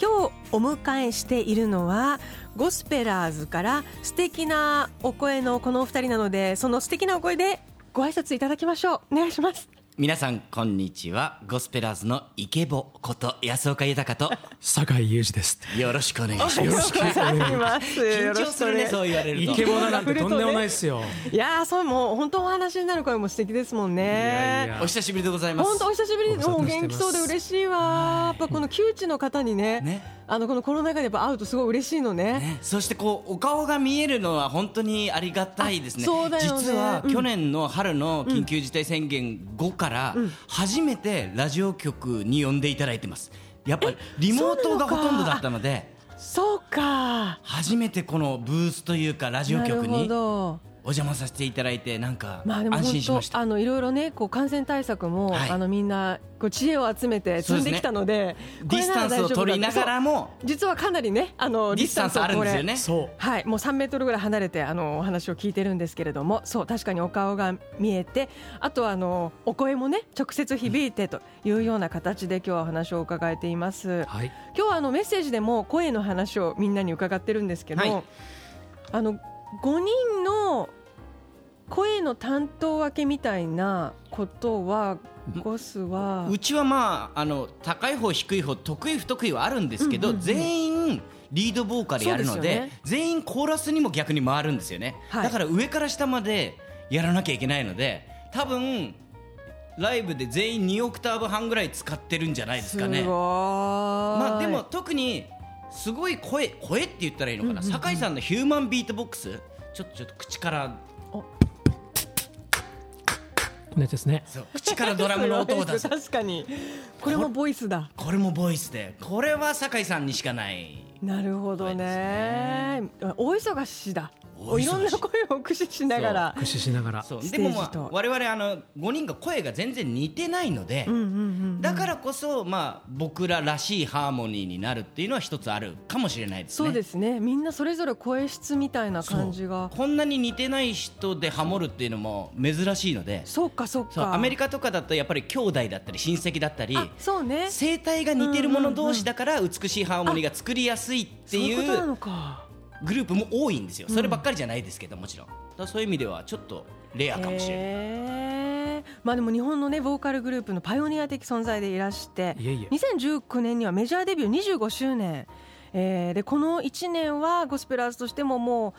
今日お迎えしているのはゴスペラーズから素敵なお声のこのお二人なのでその素敵なお声でご挨拶いただきましょう。お願いします。皆さんこんにちは。ゴスペラーズのイケボこと安岡豊と。酒井裕二です。よろしくお願いします。よろしくお願いします緊張するねそう言われると。イケボだなんてとんでもないですよ。いやーそうもう本当お話になる声も素敵ですもんね。いやいや。お久しぶりでございます。本当お久しぶり。もう元気そうで嬉しいわやっぱこの窮地の方にねね。あのこのコロナ禍でやっぱ会うとすごい嬉しいのね。ね、そしてこうお顔が見えるのは本当にありがたいですね。あそうだよね。実はうん。去年の春の緊急事態宣言後から初めてラジオ局に呼んでいただいてます。やっぱりリモートがほとんどだったので。そうか。初めてこのブースというかラジオなるほ局にどお邪魔させていただいてなんか安心本しました。当あのいろいろねこう感染対策も、はい。あのみんなこう知恵を集めて積んできたのでディスタンスを取りながらもも実はかなりねあのディスタンスあるんですよね。そう。はい、もう3メートルぐらい離れてあのお話を聞いてるんですけれどもそう確かにお顔が見えてあとはあのお声もね直接響いてというような形で今日はお話を伺えています。はい。今日はあのメッセージでも声の話をみんなに伺ってるんですけど、はい。あの5人の声の担当分けみたいなことはゴスは。うちはまああの高い方低い方得意不得意はあるんですけど、全員リードボーカルやるのでね。全員コーラスにも逆に回るんですよね、はい。だから上から下までやらなきゃいけないので多分ライブで全員2オクターブ半ぐらい使ってるんじゃないですかね。まあでも特にすごい声声って言ったらいいのかな、酒井さんのヒューマンビートボックス？ちょっとちょっと口から。このやつですね。口からドラムの音を出す。確かに。これもボイスだ。これもボイスで。これは酒井さんにしかないなるほどね。大忙しだ。いろんな声を駆使しながら。駆使しながら。でもまあ我々あの5人が声が全然似てないので、うんうんうんだからこそまあ僕ららしいハーモニーになるっていうのは一つあるかもしれないですね。そうですね。みんなそれぞれ声質みたいな感じが。こんなに似てない人でハモるっていうのも珍しいので。そうかそうか。そうアメリカとかだとやっぱり兄弟だったり親戚だったりあそうね。声帯が似てる者同士だから美しいハーモニーが作りやすいってそういうことないうのか。グループも多いんですよ。そればっかりじゃないですけどもちろん。だそういう意味ではちょっとレアかもしれない。まあでも日本のねボーカルグループのパイオニア的存在でいらしていえいえ。2019年にはメジャーデビュー25周年、えーでこの1年はゴスペラーズとしてももう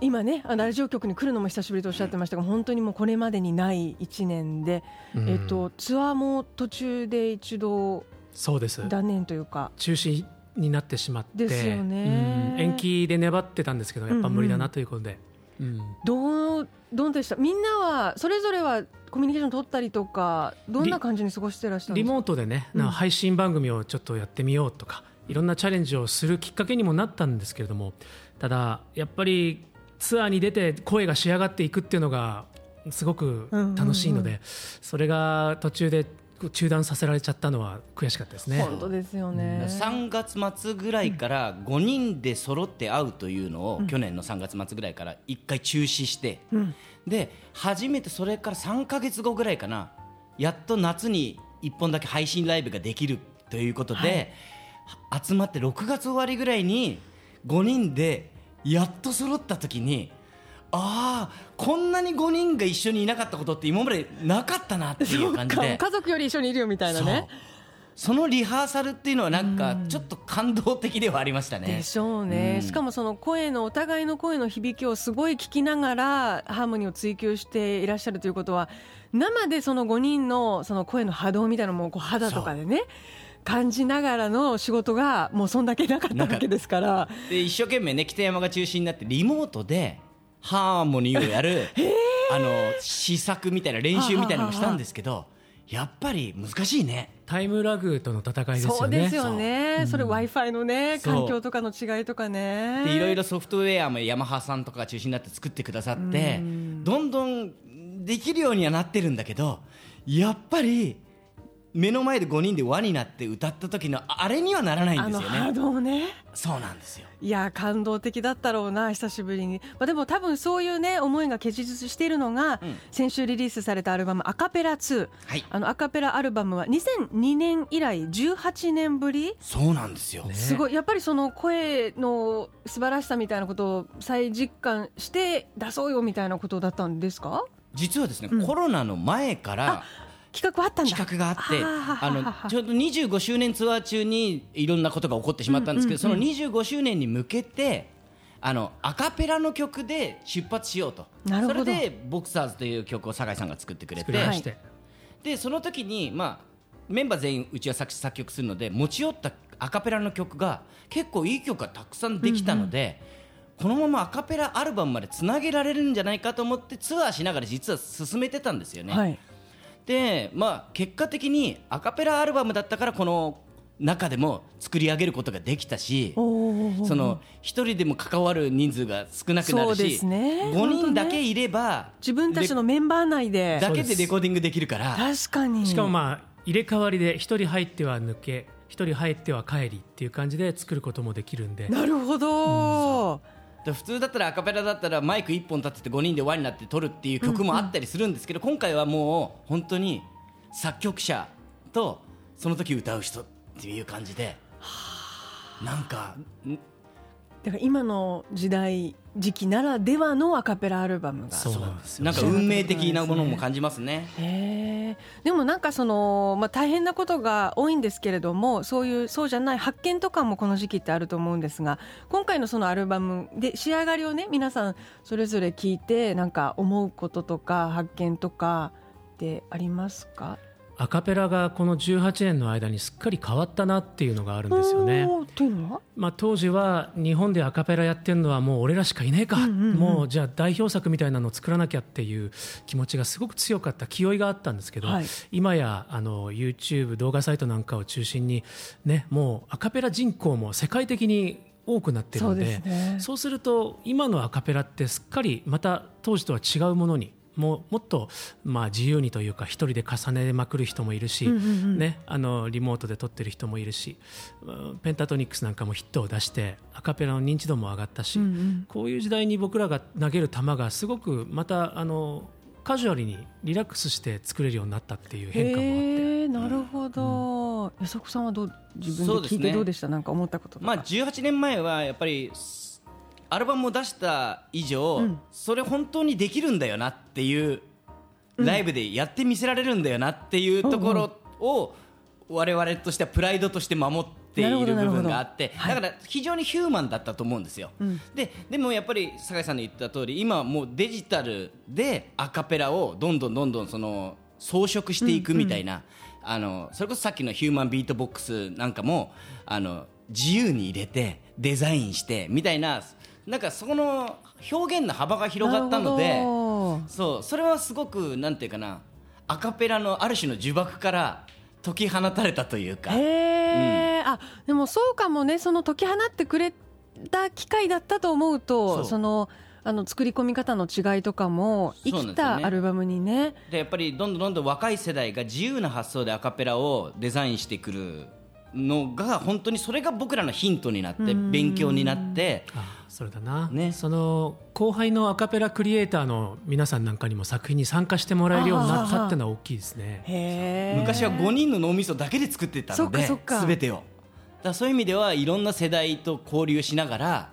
今ねあのラジオ局に来るのも久しぶりとおっしゃってましたが本当にもうこれまでにない1年で、うん。えっと、ツアーも途中で一度そうです。断念というか。中止になってしまって。うん延期で粘ってたんですけど、やっぱ無理だなということで。うん。どうどうでした？みんなはそれぞれはコミュニケーション取ったりとかどんな感じに過ごしてらっしゃるんリですか？モートでね、うんなんか配信番組をちょっとやってみようとか、いろんなチャレンジをするきっかけにもなったんですけれども、ただ、やっぱりツアーに出て声が仕上がっていくっていうのが、すごく楽しいので、それが途中で中断させられちゃったのは悔しかったですね。本当ですよね。3月末ぐらいから5人で揃って会うというのを、去年の3月末ぐらいから1回中止して、で初めてそれから3か月後ぐらいかなやっと夏に1本だけ配信ライブができるということで、は集まって6月終わりぐらいに5人でやっと揃った時にああこんなに5人が一緒にいなかったことって今までなかったなっていう感じで。家族より一緒にいるよみたいなね。そのリハーサルっていうのはなんかちょっと感動的ではありましたね。で。しょうね、うん。しかもその声のお互いの声の響きをすごい聞きながらハーモニーを追求していらっしゃるということは生でその5人のその声の波動みたいなのもこう肌とかでね感じながらの仕事がもうそんだけなかったわけですから。で一生懸命ね北山が中心になってリモートでハーモニーをやる あの試作みたいな練習みたいなのもしたんですけどやっぱり難しいねタイムラグとの戦いですよね。そうですよね。そ,、そうれ Wi-Fi のね環境とかの違いとかね。でいろいろソフトウェアもヤマハさんとかが中心になって作ってくださってどんどんできるようにはなってるんだけどやっぱり目の前で5人で輪になって歌った時のあれにはならないんですよね。動ね。そうなんですよ。いや感動的だったろうな久しぶりに、まあ、でも多分そういうね思いが結実しているのが、うん。先週リリースされたアルバム「アカペラ2」はい。あのアカペラアルバムは2002年以来18年ぶり？そうなんですよ、ね。すごい。やっぱりその声の素晴らしさみたいなことを再実感して出そうよみたいなことだったんですか？実はですね、うん。コロナの前から企画あったんだ。企画があってあのちょうど25周年ツアー中にいろんなことが起こってしまったんですけど、その25周年に向けてあのアカペラの曲で出発しようと。なるほど。それで「ボクサーズ」という曲を酒井さんが作ってくれてでその時に、まあ、メンバー全員うちは作詞作曲するので持ち寄ったアカペラの曲が結構いい曲がたくさんできたので、このままアカペラアルバムまでつなげられるんじゃないかと思ってツアーしながら実は進めてたんですよね。はいで、まあ、結果的にアカペラアルバムだったからこの中でも作り上げることができたしその一人でも関わる人数が少なくなるし、ね。5人だけいれば自分たちのメンバー内で。だけでレコーディングできるから。確かに。しかもまあ入れ替わりで一人入っては抜け一人入っては帰りっていう感じで作ることもできるんで。なるほど、で普通だったらアカペラだったらマイク1本立てて5人で輪になって撮るっていう曲もあったりするんですけど、今回はもう本当に作曲者とその時歌う人っていう感じでなんかんだから今の時代時期ならではのアカペラアルバムが。そうなんですよなんか運命的なものも感じますね。でもなんかその、まあ、大変なことが多いんですけれどもそういうそうじゃない発見とかもこの時期ってあると思うんですが今回のそのアルバムで仕上がりをね皆さんそれぞれ聞いてなんか思うこととか発見とかってありますか？アカペラがこの18年の間にすっかり変わったなっていうのがあるんですよね。まあ、当時は日本でアカペラやってるのはもう俺らしかいねえか、もうじゃあ代表作みたいなのを作らなきゃっていう気持ちがすごく強かった気負いがあったんですけど、はい。今やあの YouTube 動画サイトなんかを中心に、ね、もうアカペラ人口も世界的に多くなってるのでそうね。そうすると今のアカペラってすっかりまた当時とは違うものにもうもっとまあ自由にというか一人で重ねまくる人もいるし、うんうんうん。ね、あのリモートで撮ってる人もいるしうんペンタトニックスなんかもヒットを出してアカペラの認知度も上がったし、うんうん。こういう時代に僕らが投げる球がすごくまたあのカジュアルにリラックスして作れるようになったっていう変化もあって。なるほど。安岡さんはどう自分で聞いてどうでした？なんか思ったことまあ、18年前はやっぱりすアルバムを出した以上、うん。それ本当にできるんだよなっていうライブでやってみせられるんだよなっていうところを我々としてはプライドとして守っていなる部分があってはいだから非常にヒューマンだったと思うんですよ。うん。ででもやっぱり酒井さんの言った通り今はもうデジタルでアカペラをどんどんどんどんその装飾していくみたいな、あのそれこそさっきのヒューマンビートボックスなんかもあの自由に入れてデザインしてみたいななんかその表現の幅が広がったのでそうそれはすごくなんていうかなアカペラのある種の呪縛から解き放たれたというか。へえ、あでもそうかもね。その解き放ってくれた機会だったと思うとそう。そのあの作り込み方の違いとかも生きたアルバムにね。でやっぱりどんどんどんどん若い世代が自由な発想でアカペラをデザインしてくるのが本当にそれが僕らのヒントになって勉強になってあそれだな、ね。その後輩のアカペラクリエイターの皆さんなんかにも作品に参加してもらえるようになったっていうのは大きいですね。へえ昔は5人の脳みそだけで作ってたのでそっかそっか。全てを。だそういう意味ではいろんな世代と交流しながら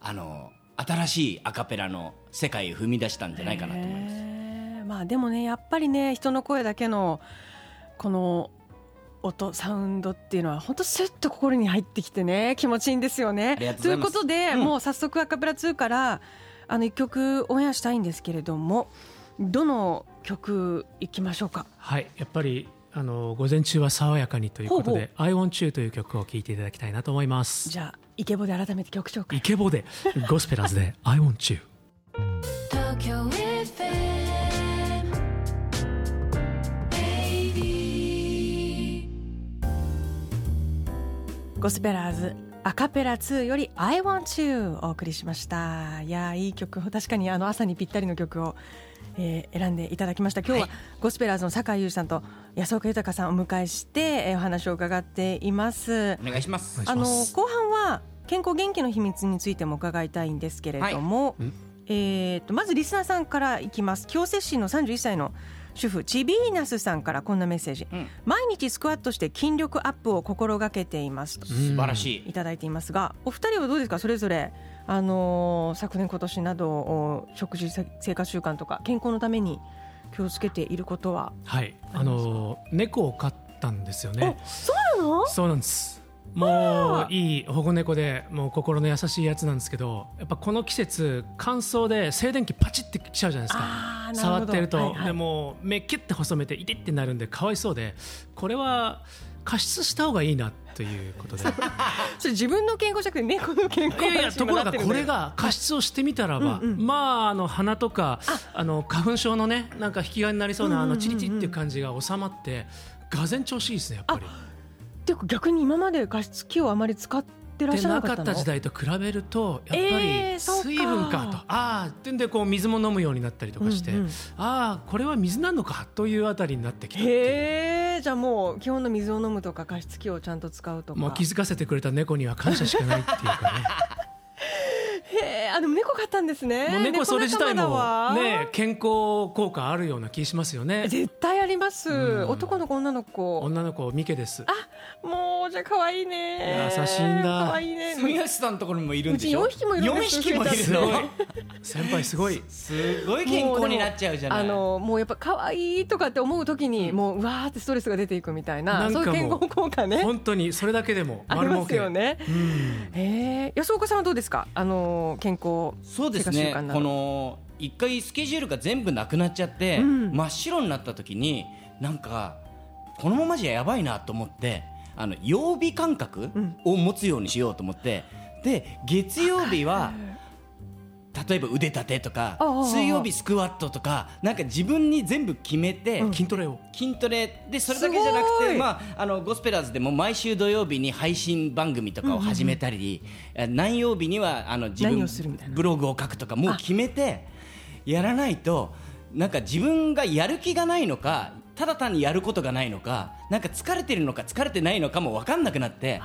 あの新しいアカペラの世界を踏み出したんじゃないかなと思います。まあでもねやっぱりね人の声だけのこの音サウンドっていうのは本当スッと心に入ってきてね気持ちいいんですよね。ということで、うんもう早速アカペラ2からあの一曲オンエアしたいんですけれどもどの曲いきましょうか？はい、やっぱりあの午前中は爽やかにということで「I Want You」という曲を聴いていただきたいなと思います。じゃあイケボで改めて曲紹介イ。ケボでゴスペラーズで「I Want You」ゴスペラーズアカペラ2より I want you お送りしました。いやーいい曲。確かにあの朝にぴったりの曲を、えー選んでいただきました。今日は、ゴスペラーズの酒井優さんと安岡豊さんをお迎えして、えーお話を伺っています。お願いします。あの後半は健康元気の秘密についても伺いたいんですけれども、えー、とまずリスナーさんからいきます。京摂市の31歳の主婦チビーナスさんからこんなメッセージ、うん。毎日スクワットして筋力アップを心がけていますと。素晴らしい。いただいていますがお二人はどうですかそれぞれ、あのー昨年今年などお食事せ生活習慣とか健康のために気をつけていることは？はい。あの猫を飼ったんですよね。そうなの？そうなんですもういい保護猫でもう心の優しいやつなんですけどやっぱこの季節乾燥で静電気パチってきちゃうじゃないですか。触ってると、はいはい。でもう目キュッて細めていてってなるんでかわいそうで。これは加湿した方がいいなということで。それ自分の健康じゃなくて猫の健康いやいや話ところがこれが加湿をしてみたらば、うんうん。まああの鼻とかあ。の花粉症のねなんか引き金になりそうなあのチリチリっていう感じが収まってがぜん調子いいですねやっぱり。っていうか逆に今まで加湿器をあまり使ってらっでしゃらなかったなかったの時代と比べるとやっぱえり水分かと、ああってんでこう水も飲むようになったりとかして、うんうん。ああこれは水なのかというあたりになってきたへえじゃあもう基本の水を飲むとか加湿器をちゃんと使うとか。もう気づかせてくれた猫には感謝しかないっていうかね へえあでも猫飼ったんですね。猫それ自体もわね健康効果あるような気しますよね。絶対あります、うん。男の子女の子。女の子ミケです。もうじゃあ可愛いね。優しいんだ。可愛いね。住吉さんのところにもいるんでしょ？うち四匹もいるんです四匹もいるの？すごい 先輩すごい。すごい健康になっちゃうじゃない。あのもうやっぱ可愛いとかって思うときに、もううわーってストレスが出ていくみたいななんかもうそういう健康効果ね。本当にそれだけでもありますよね。うん。へえ安岡さんはどうですか？あの健康そうですね。この一回スケジュールが全部なくなっちゃって、うん。真っ白になった時になんかこのままじゃやばいなと思ってあの曜日感覚ん。を持つようにしようと思ってで月曜日は例えば腕立てとか水曜日スクワットとかなんか自分に全部決めて、筋トレを。筋トレでそれだけじゃなくて、まあ、あのゴスペラーズでも毎週土曜日に配信番組とかを始めたり、え何曜日にはあの自何分をするみたいな。ブログを書くとかもう決めてやらないとなんか自分がやる気がないのかただ単にやることがないのかなんか疲れてるのか疲れてないのかも分かんなくなって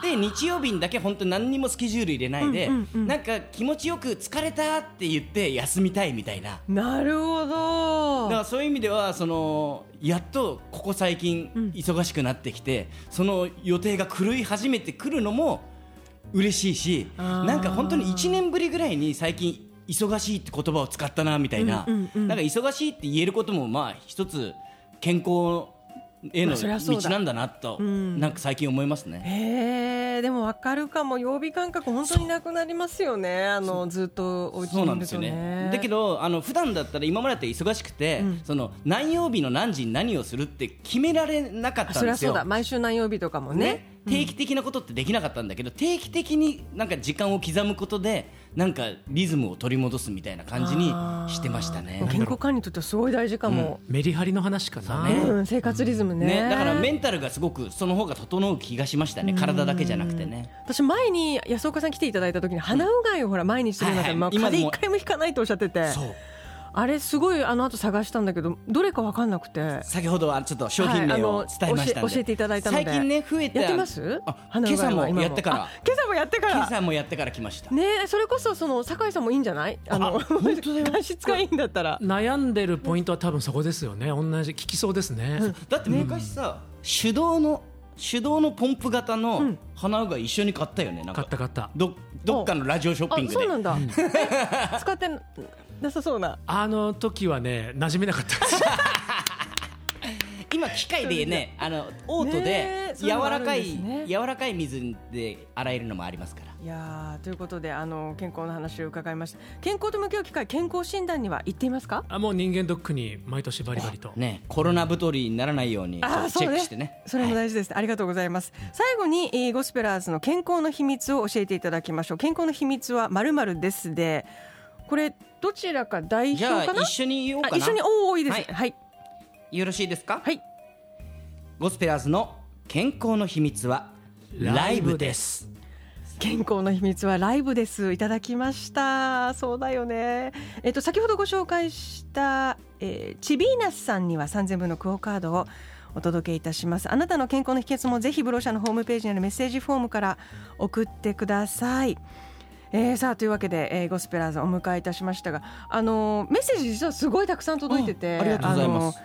で日曜日にだけ本当に何にもスケジュール入れないで、うんうんうん。なんか気持ちよく疲れたって言って休みたいみたいな。なるほど。だからそういう意味ではそのやっとここ最近忙しくなってきて、その予定が狂い始めてくるのも嬉しいしなんか本当に1年ぶりぐらいに最近忙しいって言葉を使ったなみたいな、うんうんうん。なんか忙しいって言えることもまあ一つ健康への道なんだなと、ん。なんか最近思いますね。へえでも分かるかも。曜日感覚本当になくなりますよね。あのずっとお家そうにるとないんですよね。ねだけどあの普段だったら今までだったら忙しくて、その何曜日の何時に何をするって決められなかったんですよ。そりゃそうだ。毎週何曜日とかもね。ね、定期的なことってできなかったんだけど、定期的になんか時間を刻むことでなんかリズムを取り戻すみたいな感じにしてましたね。健康管理にとってはすごい大事かも、メリハリの話かな、ねうん生活リズムね。ね、だからメンタルがすごくその方が整う気がしましたね。体だけじゃなくてね。私前に安岡さん来ていただいた時に鼻うがいをほら毎日するようになったら、はいはい。まあ、風今でも邪一回もひかないとおっしゃってて。そうあれすごいあの後探したんだけどどれか分かんなくて。先ほどはちょっと商品名を伝えましたんで、はい教えていただいたので。最近ね増えてやってます？今朝もやってから。あ今朝もやってから。今朝もやってから来ました。ねえそれこそその酒井さんもいいんじゃない？あの画質 がいいんだったら。悩んでるポイントは多分そこですよね。同じ聞きそうですね、だって昔さ、手動の手動のポンプ型の鼻うがい一緒に買ったよねなんか。買った買った。どどっかのラジオショッピングで。あそうなんだ、使ってなさそうな。あの時はね馴染めなかったです。今機械でね あのオートねで柔らかい、ね。柔らかい水で洗えるのもありますから。いやーということであの健康の話を伺いました。健康と向き合う機会健康診断には行っていますか？あもう人間ドックに毎年バリバリと。ねコロナ太りにならないようにチェックしてね。それも大事です、ありがとうございます。最後に、えーゴスペラーズの健康の秘密を教えていただきましょう。健康の秘密はまるまるですでこれどちらか代表じゃかなあ一緒に言おうかな。あ一緒におおいいですはい。はい。よろしいですか？はい。ゴスペラーズの健康の秘密はライブです。健康の秘密はライブです。いただきました。そうだよね。えっと先ほどご紹介した、えーチビーナスさんには3000分のクオカードをお届けいたします。あなたの健康の秘訣もぜひブローシャのホームページにあるメッセージフォームから送ってくださいえー、さあというわけで、えーゴスペラーズをお迎えいたしましたがあのーメッセージ実はすごいたくさん届いてて、うんありがとうございます。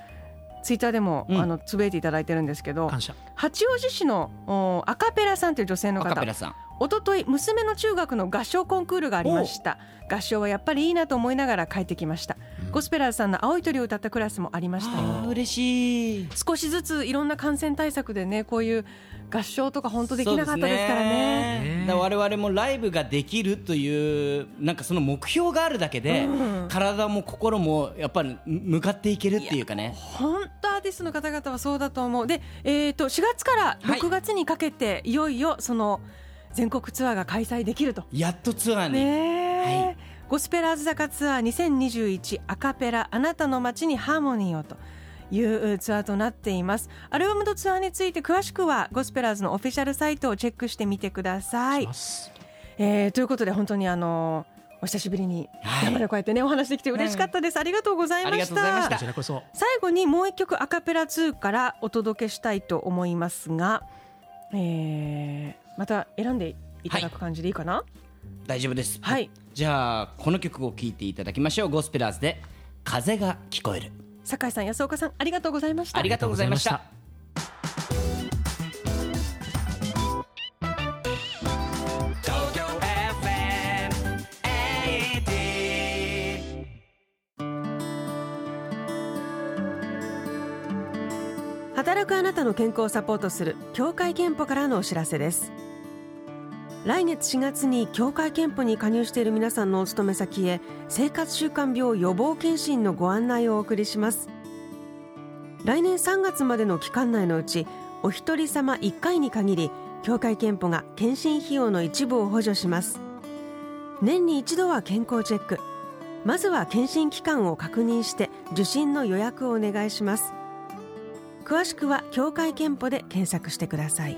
ツイッターでも、うん。あのつぶやいていただいてるんですけど八王子市のおアカペラさんという女性の方アカペラさん。一昨日娘の中学の合唱コンクールがありました。合唱はやっぱりいいなと思いながら帰ってきました、ゴスペラーズさんの青い鳥を歌ったクラスもありました嬉しい。少しずついろんな感染対策でねこういう合唱とか本当できなかったですからね。ね。だから我々もライブができるというなんかその目標があるだけで、体も心もやっぱり向かっていけるっていうかね。本当アーティストの方々はそうだと思う。で、えー、と4月から6月にかけて、い、よいよその全国ツアーが開催できると。やっとツアーに、ねえ、はいゴスペラーズ坂ツアー2021アカペラあなたの街にハーモニーをと。いうツアーとなっています。アルバムとツアーについて詳しくはゴスペラーズのオフィシャルサイトをチェックしてみてください、えーということで本当にあのお久しぶりにはい。生でこうやってねお話できて嬉しかったです、ありがとうございましありがとうございました。最後にもう一曲アカペラ2からお届けしたいと思いますが、えーまた選んでいただく感じでいいかな？大丈夫です、はいじゃあこの曲を聴いていただきましょう。ゴスペラーズで「風が聞こえる。酒井さん安岡さんありがとうございまし」た。ありがとうございました。東京 FM80 働くあなたの健康をサポートする協会憲法からのお知らせです来月4月に協会憲法に加入している皆さんのお勤め先へ生活習慣病予防検診のご案内をお送りします。来年3月までの期間内のうちお一人様1回に限り協会けんぽが健診費用の一部を補助します。年に一度は健康チェック。まずは健診機関を確認して受診の予約をお願いします。詳しくは協会けんぽで検索してください。